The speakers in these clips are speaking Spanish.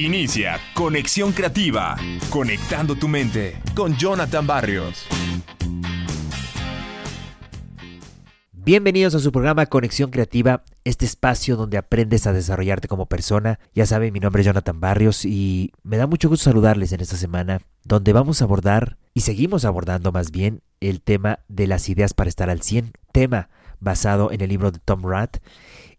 Inicia Conexión Creativa, conectando tu mente con Jonathan Barrios. Bienvenidos a su programa Conexión Creativa, este espacio donde aprendes a desarrollarte como persona. Ya saben, mi nombre es Jonathan Barrios y me da mucho gusto saludarles en esta semana, donde vamos a abordar, y seguimos abordando más bien, el tema de las ideas para estar al 100, tema basado en el libro de Tom Rath.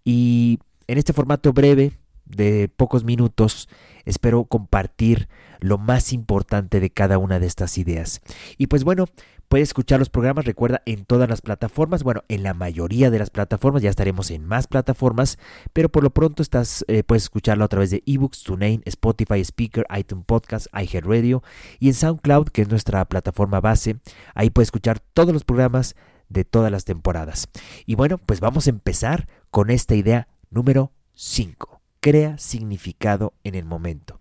Y en este formato breve de pocos minutos, espero compartir lo más importante de cada una de estas ideas. Y pues bueno, puedes escuchar los programas, recuerda, en todas las plataformas, bueno, en la mayoría de las plataformas, ya estaremos en más plataformas, pero por lo pronto estás, eh, puedes escucharlo a través de ebooks, TuneIn, Spotify, Speaker, iTunes Podcast, iHeartRadio y en SoundCloud, que es nuestra plataforma base. Ahí puedes escuchar todos los programas de todas las temporadas. Y bueno, pues vamos a empezar con esta idea número 5 crea significado en el momento.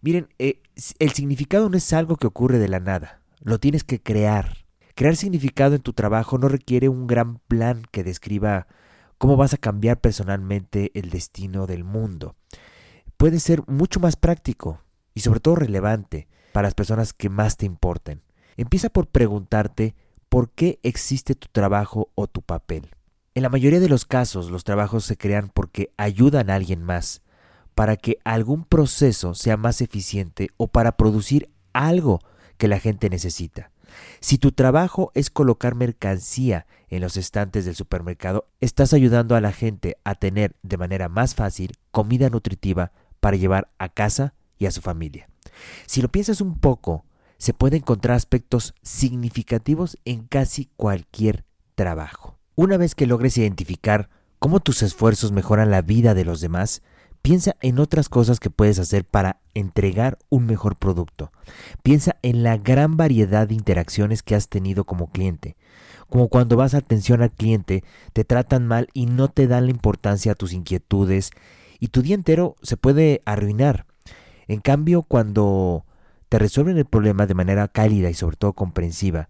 Miren, eh, el significado no es algo que ocurre de la nada, lo tienes que crear. Crear significado en tu trabajo no requiere un gran plan que describa cómo vas a cambiar personalmente el destino del mundo. Puede ser mucho más práctico y sobre todo relevante para las personas que más te importen. Empieza por preguntarte por qué existe tu trabajo o tu papel. En la mayoría de los casos los trabajos se crean porque ayudan a alguien más, para que algún proceso sea más eficiente o para producir algo que la gente necesita. Si tu trabajo es colocar mercancía en los estantes del supermercado, estás ayudando a la gente a tener de manera más fácil comida nutritiva para llevar a casa y a su familia. Si lo piensas un poco, se puede encontrar aspectos significativos en casi cualquier trabajo. Una vez que logres identificar cómo tus esfuerzos mejoran la vida de los demás, piensa en otras cosas que puedes hacer para entregar un mejor producto. Piensa en la gran variedad de interacciones que has tenido como cliente. Como cuando vas a atención al cliente, te tratan mal y no te dan la importancia a tus inquietudes y tu día entero se puede arruinar. En cambio, cuando te resuelven el problema de manera cálida y sobre todo comprensiva,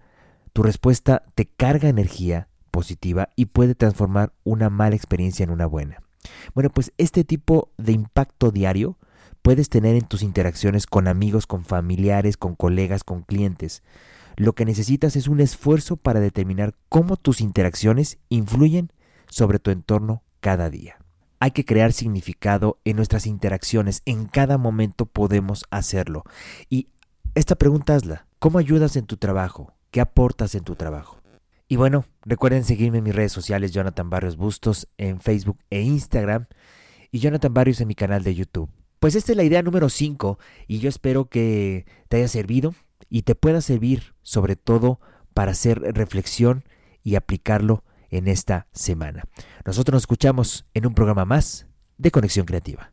tu respuesta te carga energía positiva y puede transformar una mala experiencia en una buena. Bueno, pues este tipo de impacto diario puedes tener en tus interacciones con amigos, con familiares, con colegas, con clientes. Lo que necesitas es un esfuerzo para determinar cómo tus interacciones influyen sobre tu entorno cada día. Hay que crear significado en nuestras interacciones, en cada momento podemos hacerlo. Y esta pregunta hazla, ¿cómo ayudas en tu trabajo? ¿Qué aportas en tu trabajo? Y bueno, recuerden seguirme en mis redes sociales, Jonathan Barrios Bustos, en Facebook e Instagram, y Jonathan Barrios en mi canal de YouTube. Pues esta es la idea número 5 y yo espero que te haya servido y te pueda servir sobre todo para hacer reflexión y aplicarlo en esta semana. Nosotros nos escuchamos en un programa más de Conexión Creativa.